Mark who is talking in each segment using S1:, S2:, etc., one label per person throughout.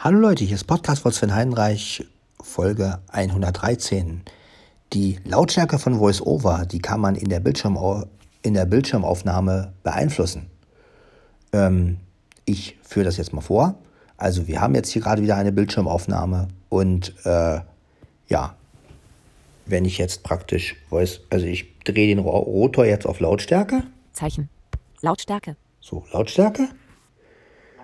S1: Hallo Leute, hier ist Podcast von Sven Heinreich, Folge 113. Die Lautstärke von VoiceOver, die kann man in der, Bildschirmau in der Bildschirmaufnahme beeinflussen. Ähm, ich führe das jetzt mal vor. Also wir haben jetzt hier gerade wieder eine Bildschirmaufnahme und äh, ja, wenn ich jetzt praktisch Voice, also ich drehe den Rotor jetzt auf Lautstärke.
S2: Zeichen. Lautstärke.
S1: So, Lautstärke.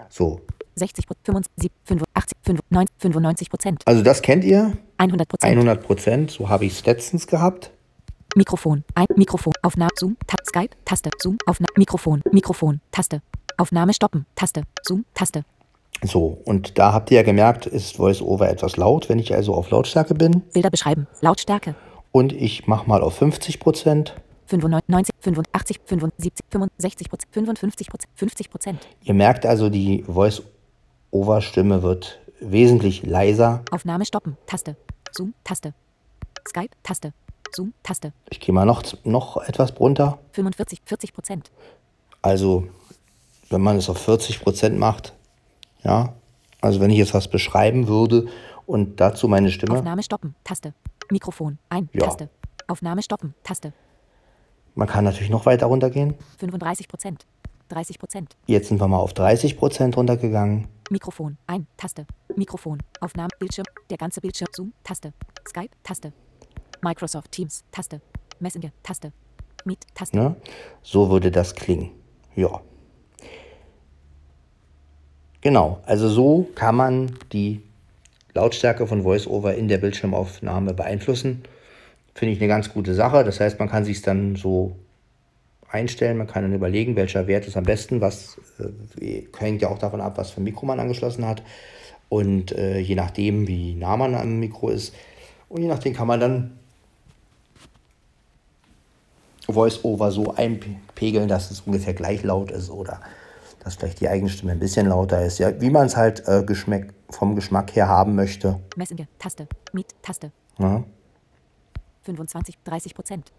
S1: So.
S2: 60, 75, 85, 95, 95 Prozent.
S1: Also das kennt ihr.
S2: 100 Prozent.
S1: 100 Prozent. So habe ich es letztens gehabt.
S2: Mikrofon. Ein Mikrofon. Aufnahme. Zoom. Ta Skype. Taste. Zoom. Aufnahme. Mikrofon. Mikrofon. Taste. Aufnahme stoppen. Taste. Zoom. Taste.
S1: So, und da habt ihr ja gemerkt, ist VoiceOver etwas laut, wenn ich also auf Lautstärke bin.
S2: Bilder beschreiben. Lautstärke.
S1: Und ich mache mal auf 50 Prozent.
S2: 95, 85, 75, 65 Prozent, 55 Prozent, 50 Prozent.
S1: Ihr merkt also, die Voice-Over-Stimme wird wesentlich leiser.
S2: Aufnahme stoppen. Taste. Zoom. Taste. Skype. Taste. Zoom. Taste.
S1: Ich gehe mal noch, noch etwas runter.
S2: 45, 40 Prozent.
S1: Also, wenn man es auf 40 Prozent macht, ja, also wenn ich jetzt was beschreiben würde und dazu meine Stimme.
S2: Aufnahme stoppen. Taste. Mikrofon. Ein.
S1: Ja.
S2: Taste. Aufnahme stoppen. Taste.
S1: Man kann natürlich noch weiter runtergehen.
S2: 35 Prozent. 30 Prozent.
S1: Jetzt sind wir mal auf 30 Prozent runtergegangen.
S2: Mikrofon. Ein. Taste. Mikrofon. Aufnahme. Bildschirm. Der ganze Bildschirm. Zoom. Taste. Skype. Taste. Microsoft Teams. Taste. Messenger. Taste. Meet. Taste.
S1: Ne? So würde das klingen. Ja. Genau, also so kann man die Lautstärke von VoiceOver in der Bildschirmaufnahme beeinflussen. Finde ich eine ganz gute Sache. Das heißt, man kann sich dann so einstellen, man kann dann überlegen, welcher Wert ist am besten, was äh, hängt ja auch davon ab, was für ein Mikro man angeschlossen hat. Und äh, je nachdem, wie nah man am Mikro ist, und je nachdem kann man dann VoiceOver so einpegeln, dass es ungefähr gleich laut ist oder dass vielleicht die eigene Stimme ein bisschen lauter ist. Ja, wie man es halt äh, Geschmack, vom Geschmack her haben möchte.
S2: Messenger. Taste. Meet. Taste.
S1: Ja.
S2: 25, 30 Prozent.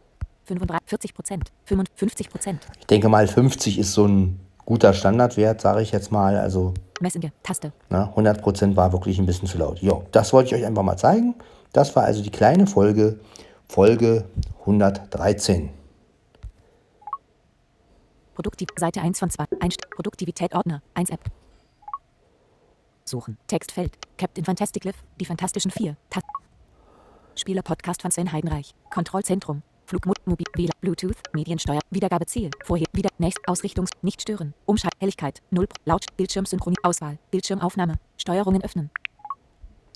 S2: 35, 40 Prozent. 55 Prozent.
S1: Ich denke mal, 50 ist so ein guter Standardwert, sage ich jetzt mal. Also
S2: Messenger. Taste.
S1: ne, 100 Prozent war wirklich ein bisschen zu laut. Ja, das wollte ich euch einfach mal zeigen. Das war also die kleine Folge, Folge 113.
S2: Produktiv. Seite 1 von 2. Einst Produktivität Ordner. 1 App. Suchen. Textfeld. Captain Fantastic Live. Die Fantastischen Vier. Ta Spieler Podcast von Sven Heidenreich. Kontrollzentrum. Flugmod, Mobil, WLAN, Bluetooth, Mediensteuer, Wiedergabeziel, vorher, wieder, nächst, Ausrichtungs, nicht stören, Umschalt, Helligkeit, 0, Laut, Bildschirmsynchronie, Auswahl, Bildschirmaufnahme, Steuerungen öffnen.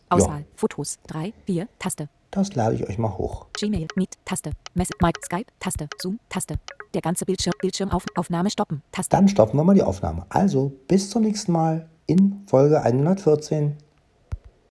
S2: Auswahl, Fotos, 3, 4, Taste,
S1: Das lade ich euch mal hoch.
S2: Gmail, Meet, Taste, Messe, Mic, Skype, Taste, Zoom, Taste. Der ganze Bildschirm, Bildschirmaufnahme stoppen, Taste.
S1: Dann stoppen wir mal die Aufnahme. Also bis zum nächsten Mal in Folge 114.